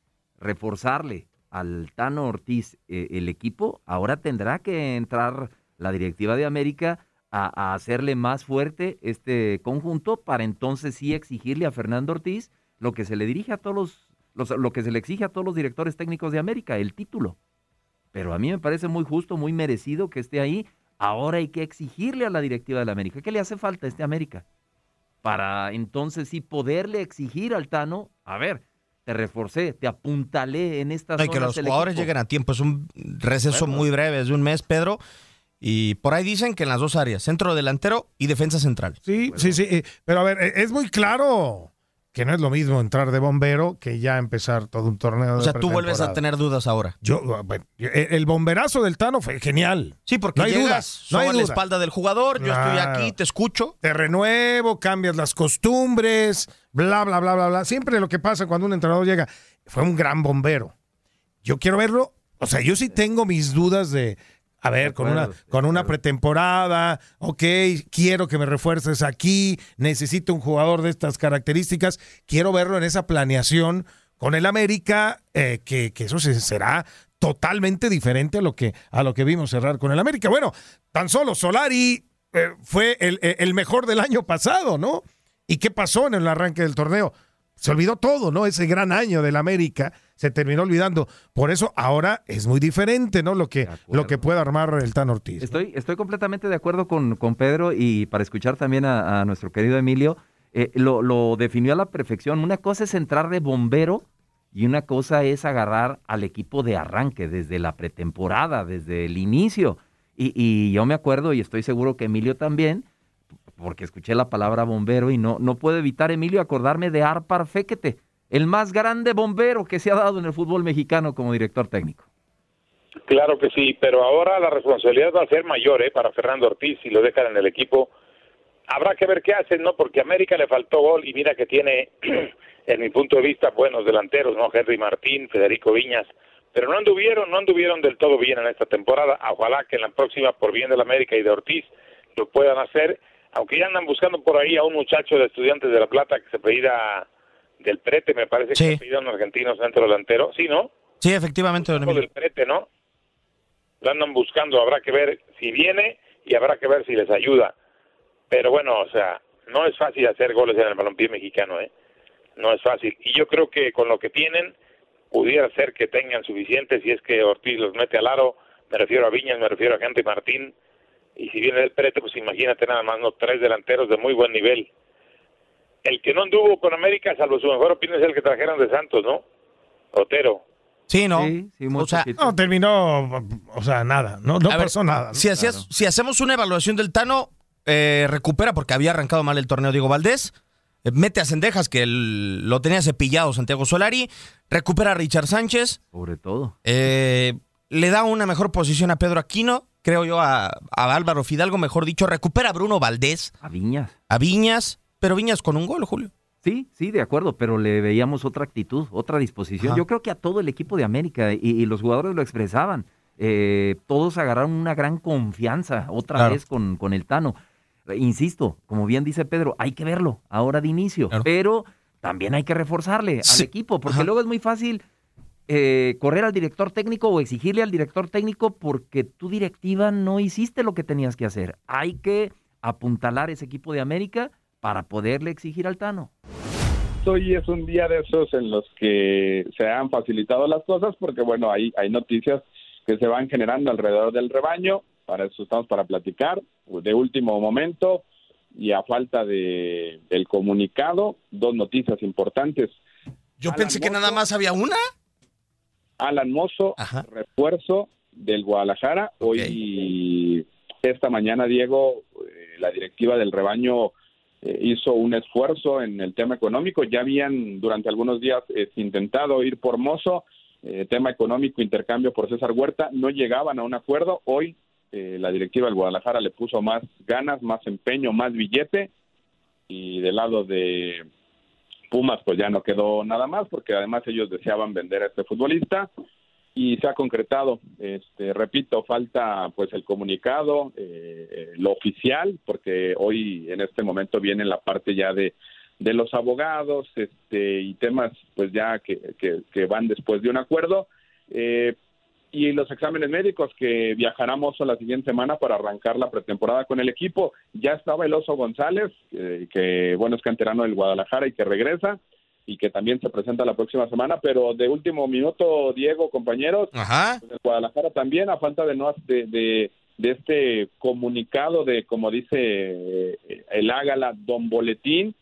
reforzarle al Tano Ortiz eh, el equipo, ahora tendrá que entrar la directiva de América a, hacerle más fuerte este conjunto para entonces sí exigirle a Fernando Ortiz lo que se le dirige a todos los, lo que se le exige a todos los directores técnicos de América, el título. Pero a mí me parece muy justo, muy merecido que esté ahí. Ahora hay que exigirle a la directiva de América. ¿Qué le hace falta a este América? para entonces sí poderle exigir al Tano, a ver, te reforcé, te apuntalé en estas Hay que los jugadores lleguen a tiempo, es un receso muy breve, es de un mes, Pedro. Y por ahí dicen que en las dos áreas, centro delantero y defensa central. Sí, sí, sí. Eh, pero a ver, eh, es muy claro que no es lo mismo entrar de bombero que ya empezar todo un torneo. O sea, tú vuelves a tener dudas ahora. Yo, eh, el bomberazo del Tano fue genial. Sí, porque no hay llegas, no hay la espalda del jugador, yo estoy aquí, te escucho. Te renuevo, cambias las costumbres, bla, bla, bla, bla, bla. Siempre lo que pasa cuando un entrenador llega, fue un gran bombero. Yo quiero verlo, o sea, yo sí tengo mis dudas de a ver, con una, con una pretemporada, ok, quiero que me refuerces aquí, necesito un jugador de estas características, quiero verlo en esa planeación con el América, eh, que, eso será totalmente diferente a lo que, a lo que vimos cerrar con el América. Bueno, tan solo Solari eh, fue el, el mejor del año pasado, ¿no? ¿Y qué pasó en el arranque del torneo? Se olvidó todo, ¿no? Ese gran año del América se terminó olvidando. Por eso ahora es muy diferente, ¿no? Lo que, lo que puede armar el Tan Ortiz. Estoy, estoy completamente de acuerdo con, con Pedro y para escuchar también a, nuestro querido Emilio, eh, lo, lo definió a la perfección. Una cosa es entrar de bombero y una cosa es agarrar al equipo de arranque desde la pretemporada, desde el inicio. Y, y yo me acuerdo y estoy seguro que Emilio también porque escuché la palabra bombero y no, no puedo evitar, Emilio, acordarme de Arpar Fequete, el más grande bombero que se ha dado en el fútbol mexicano como director técnico. Claro que sí, pero ahora la responsabilidad va a ser mayor ¿eh? para Fernando Ortiz si lo dejan en el equipo. Habrá que ver qué hacen, ¿no? Porque a América le faltó gol y mira que tiene, en mi punto de vista, buenos delanteros, ¿no? Henry Martín, Federico Viñas, pero no anduvieron, no anduvieron del todo bien en esta temporada. Ojalá que en la próxima, por bien de la América y de Ortiz, lo puedan hacer aunque ya andan buscando por ahí a un muchacho de Estudiantes de La Plata que se pedida del Prete, me parece que se pedida un argentino centro delantero, ¿sí, no? Sí, efectivamente, don del Prete, ¿no? Lo andan buscando, habrá que ver si viene y habrá que ver si les ayuda. Pero bueno, o sea, no es fácil hacer goles en el balompié mexicano, ¿eh? No es fácil. Y yo creo que con lo que tienen, pudiera ser que tengan suficientes si es que Ortiz los mete al aro, me refiero a Viñas, me refiero a Gente Martín, y si viene del Perete, pues imagínate nada más, ¿no? Tres delanteros de muy buen nivel. El que no anduvo con América, salvo su mejor opinión, es el que trajeron de Santos, ¿no? Otero. Sí, ¿no? o sea, No, terminó, o sea, nada, no, no ver, pasó nada. ¿no? Si, hacías- si hacemos una evaluación del Tano, eh, recupera porque había arrancado mal el torneo Diego Valdés. eh, Mete a Cendejas, que el- lo tenía cepillado Santiago Solari. Recupera a Richard Sánchez. Sobre todo. eh, le da una mejor posición a Pedro Aquino. Creo yo a, a Álvaro Fidalgo, mejor dicho. Recupera a Bruno Valdés. A Viñas. A Viñas. Pero Viñas con un gol, Julio. Sí, sí, de acuerdo, pero le veíamos otra actitud, otra disposición. Ajá. Yo creo que a todo el equipo de América y, y los jugadores lo expresaban. eh, todos agarraron una gran confianza otra Claro. vez con, con el Tano. Eh, Insisto, como bien dice Pedro, hay que verlo ahora de inicio, pero también hay que reforzarle al equipo, porque Ajá. luego es muy fácil eh, correr al director técnico o exigirle al director técnico porque tu directiva no hiciste lo que tenías que hacer. Hay que apuntalar ese equipo de América para poderle exigir al Tano. Hoy es un día de esos en los que se han facilitado las cosas porque, bueno, hay, hay noticias que se van generando alrededor del rebaño. Para eso estamos para platicar de último momento y a falta de del comunicado, dos noticias importantes. Yo pensé que nada más había una. Alan Mozo, refuerzo del Guadalajara. Hoy, esta mañana, Diego, eh, la directiva del rebaño eh, hizo un esfuerzo en el tema económico. Ya habían durante algunos días eh, intentado ir por Mozo, eh, tema económico, intercambio por César Huerta. No llegaban a un acuerdo. Hoy eh, la directiva del Guadalajara le puso más ganas, más empeño, más billete. Y del lado de Pumas pues ya no quedó nada más porque además ellos deseaban vender a este futbolista y se ha concretado. Este, repito, falta pues el comunicado, eh, eh, lo oficial, porque hoy en este momento viene la parte ya de, de los abogados este, y temas pues ya que, que, que van después de un acuerdo. Eh, y los exámenes médicos que viajaremos la siguiente semana para arrancar la pretemporada con el equipo. Ya estaba el Oso González, eh, que bueno es canterano del Guadalajara y que regresa y que también se presenta la próxima semana, pero de último minuto, Diego, compañeros, pues el Guadalajara también, a falta de no de, de, de este comunicado de, como dice eh, el Ágala, Don Boletín,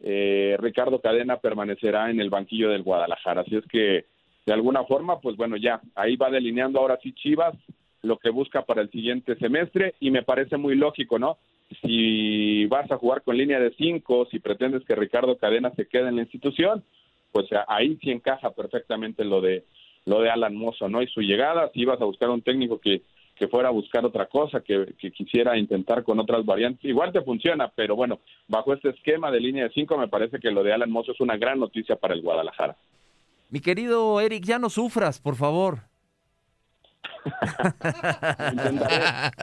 eh, Ricardo Cadena permanecerá en el banquillo del Guadalajara. Así es que, de alguna forma, pues bueno, ya ahí va delineando ahora sí Chivas lo que busca para el siguiente semestre y me parece muy lógico, ¿no? Si vas a jugar con línea de cinco, si pretendes que Ricardo Cadena se quede en la institución, pues ahí sí encaja perfectamente lo de lo de Alan Mozo, ¿no? Y su llegada, si ibas a buscar un técnico que, que fuera a buscar otra cosa, que, que quisiera intentar con otras variantes, igual te funciona, pero bueno, bajo este esquema de línea de cinco me parece que lo de Alan Mozo es una gran noticia para el Guadalajara. Mi querido Eric, ya no sufras, por favor.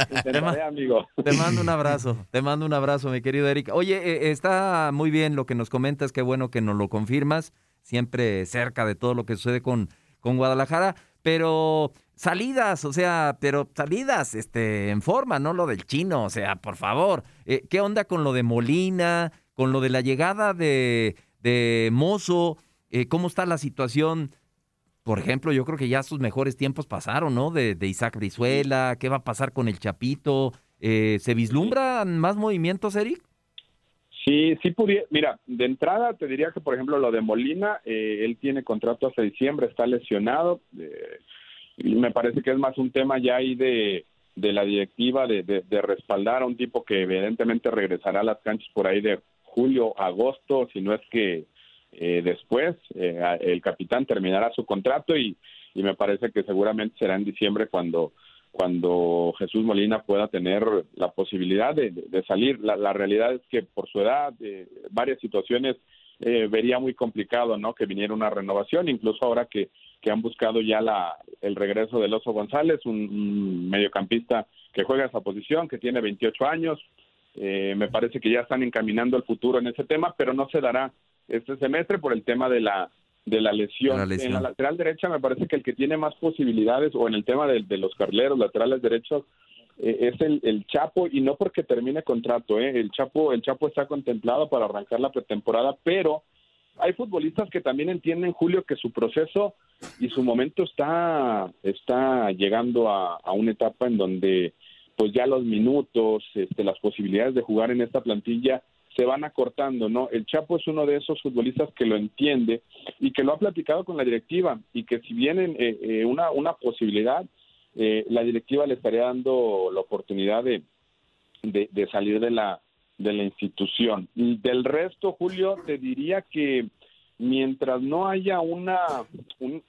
Intentaré, ma- amigo. Te mando un abrazo, te mando un abrazo, mi querido Eric. Oye, eh, está muy bien lo que nos comentas, qué bueno que nos lo confirmas, siempre cerca de todo lo que sucede con, con Guadalajara, pero salidas, o sea, pero salidas este, en forma, no lo del chino, o sea, por favor. Eh, ¿Qué onda con lo de Molina, con lo de la llegada de, de Mozo? Eh, ¿Cómo está la situación? Por ejemplo, yo creo que ya sus mejores tiempos pasaron, ¿no? De, de Isaac Brizuela, ¿qué va a pasar con el Chapito? Eh, ¿Se vislumbran más movimientos, Eric? Sí, sí pudiera. Mira, de entrada te diría que, por ejemplo, lo de Molina, eh, él tiene contrato hasta diciembre, está lesionado. eh, y me parece que es más un tema ya ahí de, de la directiva de, de- de respaldar a un tipo que evidentemente regresará a las canchas por ahí de julio, agosto, si no es que eh, después eh, el capitán terminará su contrato y, y me parece que seguramente será en diciembre cuando cuando Jesús Molina pueda tener la posibilidad de, salir. La, la realidad es que por su edad, eh, varias situaciones, eh, vería muy complicado no que viniera una renovación, incluso ahora que, que han buscado ya la, el regreso del Oso González, un, un mediocampista que juega esa posición, que tiene 28 años. Eh, me parece que ya están encaminando el futuro en ese tema, pero no se dará este semestre por el tema de la de la lesión. De la lesión. En la lateral derecha me parece que el que tiene más posibilidades, o en el tema de, de los carleros laterales derechos, eh, es el, el Chapo, y no porque termine contrato, ¿eh? el Chapo el Chapo está contemplado para arrancar la pretemporada, pero hay futbolistas que también entienden, Julio, que su proceso y su momento está, está llegando a, a una etapa en donde pues ya los minutos, este, las posibilidades de jugar en esta plantilla se van acortando, ¿no? El Chapo es uno de esos futbolistas que lo entiende y que lo ha platicado con la directiva y que si vienen eh, eh, una, una posibilidad, eh, la directiva le estaría dando la oportunidad de, de, de salir de la, de la institución. Del resto, Julio, te diría que mientras no haya una, un-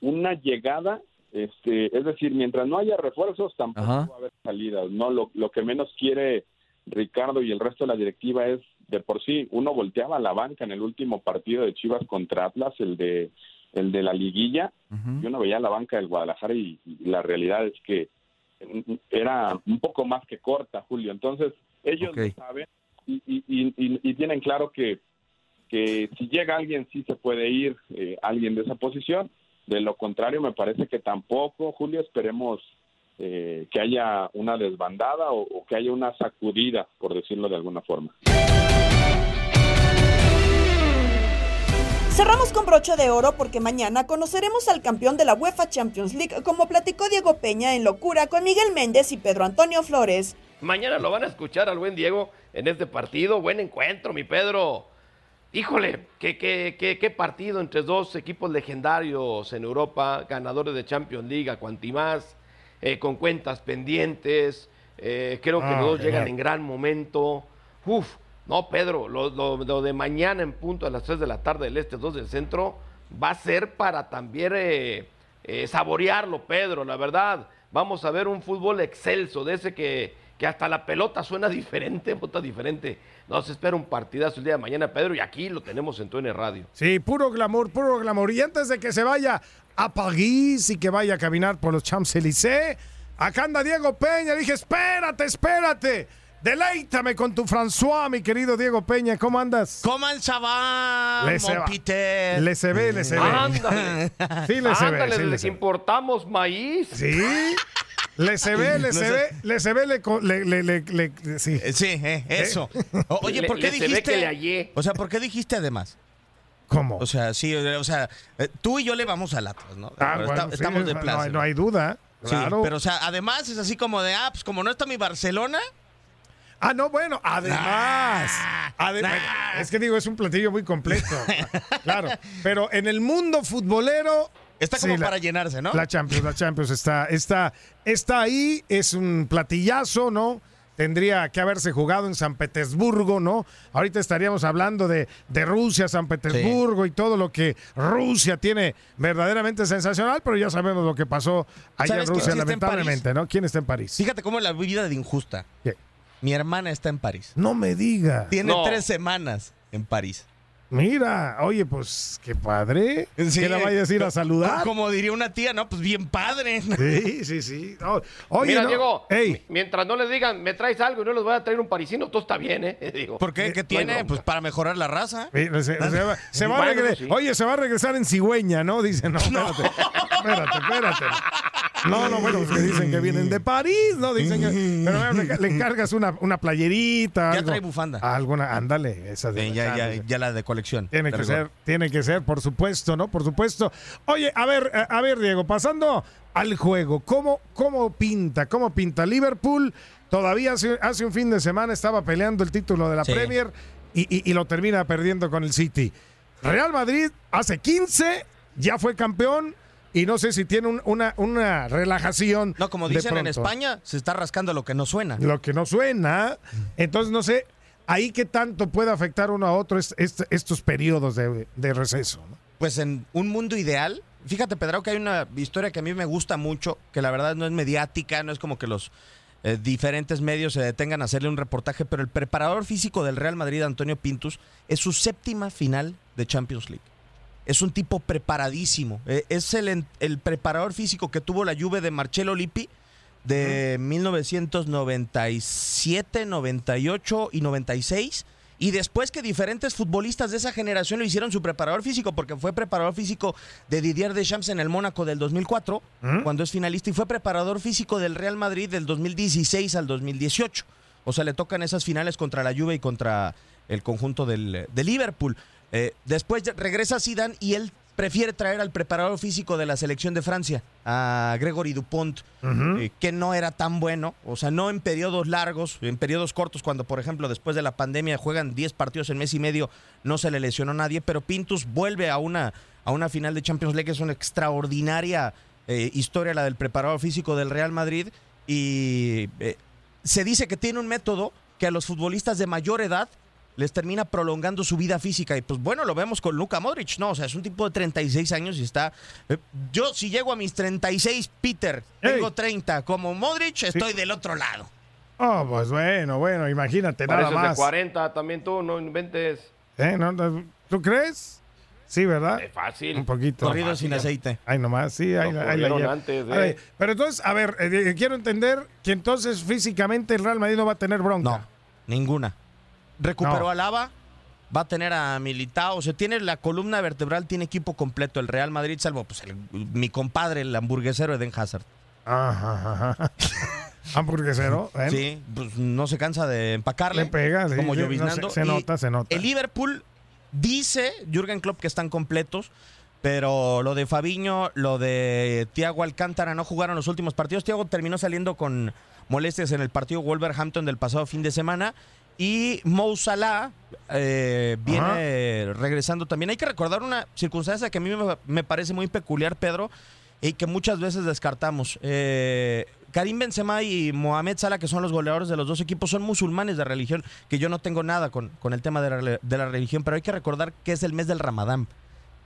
una llegada, este, es decir, mientras no haya refuerzos, tampoco Ajá. va a haber salidas. No, lo, lo que menos quiere Ricardo y el resto de la directiva es de por sí uno volteaba a la banca en el último partido de Chivas contra Atlas, el de el de la liguilla. Yo no veía la banca del Guadalajara y, y la realidad es que era un poco más que corta, Julio. Entonces ellos lo saben y tienen claro que que si llega alguien sí se puede ir eh, alguien de esa posición. De lo contrario, me parece que tampoco, Julio, esperemos eh, que haya una desbandada o, o que haya una sacudida, por decirlo de alguna forma. Cerramos con broche de oro porque mañana conoceremos al campeón de la UEFA Champions League, como platicó Diego Peña en Locura con Miguel Méndez y Pedro Antonio Flores. Mañana lo van a escuchar al buen Diego en este partido. Buen encuentro, mi Pedro. Híjole, qué, qué, qué, qué partido entre dos equipos legendarios en Europa, ganadores de Champions League, a cuanti más, eh, con cuentas pendientes. eh, creo que Ah, los dos genial. llegan en gran momento. Uf, no, Pedro, lo, lo- lo de mañana en punto a las 3 de la tarde del Este, 2 del Centro, va a ser para también eh, eh, saborearlo, Pedro, la verdad. Vamos a ver un fútbol excelso, de ese que, que hasta la pelota suena diferente, vota diferente. Nos espera un partidazo el día de mañana, Pedro, y aquí lo tenemos en TUN Radio. Sí, puro glamour, puro glamour. Y antes de que se vaya a París y que vaya a caminar por los Champs-Élysées, acá anda Diego Peña. Dije, espérate, espérate. Deleítame con tu François, mi querido Diego Peña. ¿Cómo andas? ¿Cómo va, Le se mon va. Peter? Le se ve, le se ve. Ándale. Sí, le se ve. Ándale, sí, le importamos maíz. Sí. Le se ve, le No se ve, le se ve, le, le, le, le- le- sí. Sí, eh, eso. Oye, Le- ¿por qué le se ve dijiste? que le hallé. O sea, ¿por qué dijiste además? ¿Cómo? O sea, sí, o sea, eh, tú y yo le vamos al Atlas, ¿no? Ah, bueno, está- sí, estamos de plaza. no hay duda. Sí, Claro. pero o sea, además es así como de, ah, pues como no está mi Barcelona. Ah, no, bueno, además. ade- bueno, Es que digo, es un platillo muy completo. claro. Pero en el mundo futbolero. Está como sí, la- para llenarse, ¿no? La Champions, la Champions está, está, está ahí, es un platillazo, ¿no? Tendría que haberse jugado en San Petersburgo, ¿no? Ahorita estaríamos hablando de, de Rusia, San Petersburgo y todo lo que Rusia tiene verdaderamente sensacional, pero ya sabemos lo que pasó allá en ¿Sabes quién Rusia, en lamentablemente, ¿no? ¿Quién está en París? Fíjate cómo la vida de injusta. Mi hermana está en París. No me diga. Tiene No. tres semanas en París. Mira, oye, pues qué padre. que la vayas a ir a saludar. Como diría una tía, ¿no? Pues bien padre. Sí, sí, sí. No, Oye, Mira, no, Diego, mientras no les digan, me traes algo y no les voy a traer un parisino, todo está bien, ¿eh? Digo. ¿Por qué? ¿Qué No tiene? Pues para mejorar la raza. Mira, Se, se va, se va a Bueno, regre- sí. Oye, se va a regresar en cigüeña, ¿no? Dice, no, espérate, espérate, espérate. No, no, bueno, pues que dicen que vienen de París, ¿no? Dicen que... Pero le, le encargas una, una playerita, Ya algo. trae bufanda. Alguna, ándale, esa de... Eh, ya, ya, ya la de colección. Tiene que rigor. ser, tiene que ser, por supuesto, ¿no? Por supuesto. Oye, a ver, a, a ver, Diego, pasando al juego, ¿cómo, cómo pinta? ¿Cómo pinta? Liverpool todavía hace, hace un fin de semana estaba peleando el título de la Sí. Premier y, y- y lo termina perdiendo con el City. Real Madrid hace 15, ya fue campeón y no sé si tiene un- una, una relajación. No, como dicen en. España, se está rascando lo que no suena. Lo que no suena. Entonces, no sé, ahí qué tanto puede afectar uno a otro est- est- estos periodos de, de receso. ¿no? Pues en un mundo ideal, fíjate, Pedro, que hay una historia que a mí me gusta mucho, que la verdad no es mediática, no es como que los eh, diferentes medios se detengan a hacerle un reportaje, pero el preparador físico del Real Madrid, Antonio Pintus, es su séptima final de Champions League. Es un tipo preparadísimo. Eh, es el, preparador físico que tuvo la Juve de Marcelo Lippi de 1997, 98 y 96. Y después que diferentes futbolistas de esa generación lo hicieron su preparador físico, porque fue preparador físico de Didier Deschamps en el Mónaco del 2004, cuando es finalista, y fue preparador físico del Real Madrid del 2016 al 2018. O sea, le tocan esas finales contra la Juve y contra el conjunto del, de Liverpool. Eh, después regresa Zidane y él prefiere traer al preparador físico de la selección de Francia, a Gregory Dupont, eh, que no era tan bueno, o sea, no en periodos largos, en periodos cortos, cuando por ejemplo después de la pandemia juegan 10 partidos en mes y medio, no se le lesionó nadie, pero Pintus vuelve a una, a una final de Champions League, es una extraordinaria eh, historia la del preparador físico del Real Madrid y eh, se dice que tiene un método que a los futbolistas de mayor edad les termina prolongando su vida física. Y pues bueno, lo vemos con Luka Modric, ¿no? O sea, es un tipo de 36 años y está... eh, yo si llego a mis 36, Peter, tengo 30, como Modric, estoy del otro lado. Oh, pues bueno, bueno, imagínate nada Pareces de más. 40 también tú, no inventes. ¿Eh? ¿No? ¿No? ¿Tú crees? Sí, ¿verdad? Es fácil. Un poquito. Corrido sin aceite. Ay, nomás, sí, ahí, Lo ahí la corrieron lleva. antes de- Ay, Pero entonces, a ver, eh, quiero entender que entonces físicamente el Real Madrid no va a tener bronca. No, ninguna. Recuperó No. a Lava, va a tener a Militao, o sea, tiene la columna vertebral, tiene equipo completo el Real Madrid, salvo pues el- mi compadre, el hamburguesero Eden Hazard. Ajá, ajá. Hamburguesero. ¿eh? Sí, pues no se cansa de empacarle. Le pega, sí, como sí, no, lloviznando. se- se nota, se nota. El Liverpool dice, Jürgen Klopp, que están completos, pero lo de Fabiño, lo de Thiago Alcántara no jugaron los últimos partidos. Thiago terminó saliendo con molestias en el partido Wolverhampton del pasado fin de semana. Y Mo Salah eh, viene regresando también. Hay que recordar una circunstancia que a mí me, me parece muy peculiar, Pedro, y que muchas veces descartamos. Eh, Karim Benzema y Mohamed Salah, que son los goleadores de los dos equipos, son musulmanes de religión, que yo no tengo nada con, con el tema de la, de la religión, pero hay que recordar que es el mes del Ramadán.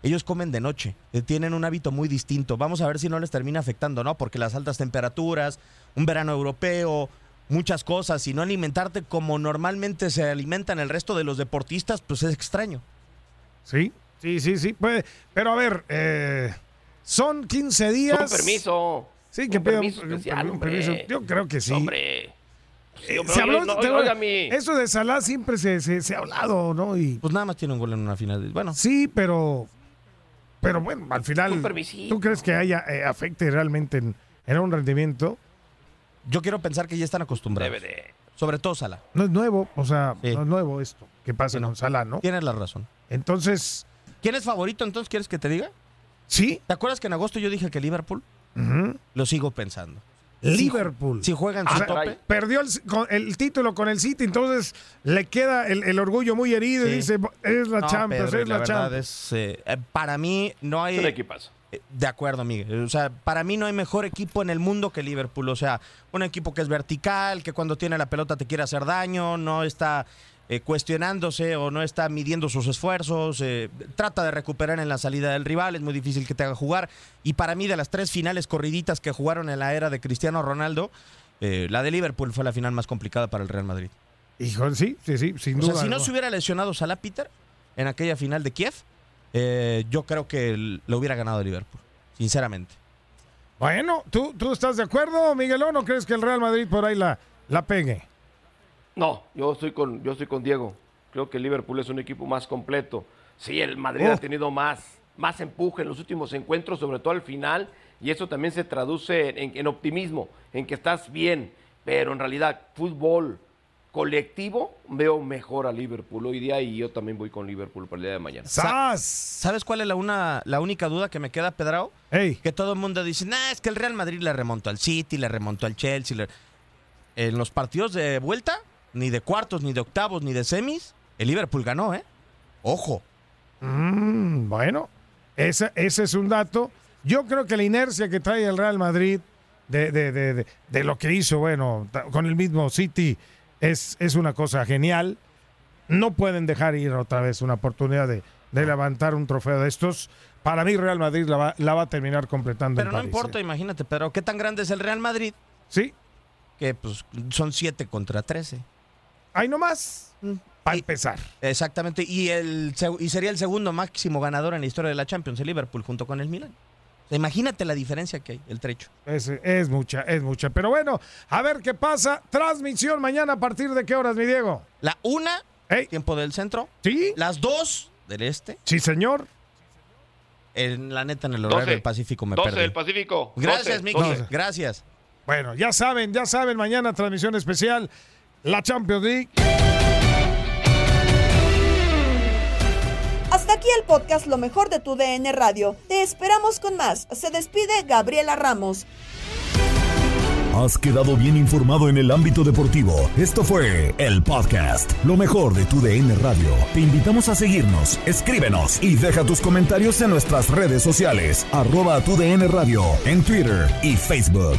Ellos comen de noche, eh, tienen un hábito muy distinto. Vamos a ver si no les termina afectando, ¿no? Porque las altas temperaturas, un verano europeo, muchas cosas, y no alimentarte como normalmente se alimentan el resto de los deportistas, pues es extraño. Sí, sí, sí, sí. Pues, pero a ver, eh, son 15 días. Con permiso. Sí, que pidan permiso un- especial, un hombre. permiso. Yo creo que sí. Hombre. Sí, hombre, Se habló- no, te- oiga, mi- Eso de Salah siempre se, se, se ha hablado, ¿no? Y, Pues nada más tiene un gol en una final. Bueno, sí, pero. Pero bueno, al final. ¿Tú crees que haya eh, afecte realmente en, en un rendimiento? Yo quiero pensar que ya están acostumbrados. Debe de. Sobre todo Salah. No es nuevo, o sea, Sí. no es nuevo esto que pasa con Salah, ¿no? Tienes la razón. Entonces, ¿Quién es favorito entonces? ¿Quieres que te diga? sí. ¿Te acuerdas que en agosto yo dije que Liverpool? Lo sigo pensando. Liverpool. Si juegan su sea, tope. perdió el, título con el City, entonces le queda el, el orgullo muy herido y Sí. dice, es la No, Champions, Pedro, es la, verdad Champions. es, eh, eh, para mí no hay... Es un equipazo. De acuerdo, Miguel. O sea, para mí no hay mejor equipo en el mundo que Liverpool. O sea, un equipo que es vertical, que cuando tiene la pelota te quiere hacer daño, no está eh, cuestionándose o no está midiendo sus esfuerzos, eh, trata de recuperar en la salida del rival, es muy difícil que te haga jugar. Y para mí, de las tres finales corriditas que jugaron en la era de Cristiano Ronaldo, eh, la de Liverpool fue la final más complicada para el Real Madrid. Hijo, sí, sí, sí, sin O duda. sea, si no ¿no? se hubiera lesionado Salah Peter en aquella final de Kiev, eh, yo creo que lo hubiera ganado Liverpool, sinceramente. Bueno, ¿tú, ¿tú estás de acuerdo, Miguelón, o crees que el Real Madrid por ahí la, la pegue? No, yo estoy con, yo estoy con Diego. Creo que el Liverpool es un equipo más completo. Sí, el Madrid Oh. ha tenido más, más empuje en los últimos encuentros, sobre todo al final, y eso también se traduce en, en optimismo, en que estás bien, pero en realidad, fútbol colectivo, veo mejor a Liverpool hoy día y yo también voy con Liverpool para el día de mañana. ¡Sas! ¿Sabes cuál es la, una, la única duda que me queda, Pedrao? Ey, Que todo el mundo dice, nah, es que el Real Madrid le remontó al City, le remontó al Chelsea. le-". En los partidos de vuelta, ni de cuartos, ni de octavos, ni de semis, el Liverpool ganó, ¿eh? Ojo. mm, bueno, ese, ese es un dato. Yo creo que la inercia que trae el Real Madrid de, de- de- de- de lo que hizo, bueno, con el mismo City, es, es una cosa genial. No pueden dejar ir otra vez una oportunidad de, de levantar un trofeo de estos. Para mí, Real Madrid la va, la va a terminar completando. Pero en no París, importa, ¿eh? imagínate, Pedro, ¿qué tan grande es el Real Madrid? Sí, Que pues son 7 contra 13. ahí nomás. Para empezar. Exactamente, y, el, y sería el segundo máximo ganador en la historia de la Champions, el Liverpool, junto con el Milan. Imagínate la diferencia que hay, el trecho. Es, es mucha, es mucha. Pero bueno, a ver qué pasa. Transmisión mañana a partir de qué horas, mi Diego. La una, Ey. tiempo del centro. Sí, Las dos del este. sí, señor. En la neta, en el horario 12, del Pacífico me 12 perdí. del Pacífico. Gracias, 12, Miki. 12. Gracias. Bueno, ya saben, ya saben, mañana transmisión especial, la Champions League. Aquí el podcast Lo mejor de tu DN Radio. Te esperamos con más. Se despide Gabriela Ramos. Has quedado bien informado en el ámbito deportivo. Esto fue el podcast, lo mejor de tu DN Radio. Te invitamos a seguirnos, escríbenos y deja tus comentarios en nuestras redes sociales, arroba tu DN Radio, en Twitter y Facebook.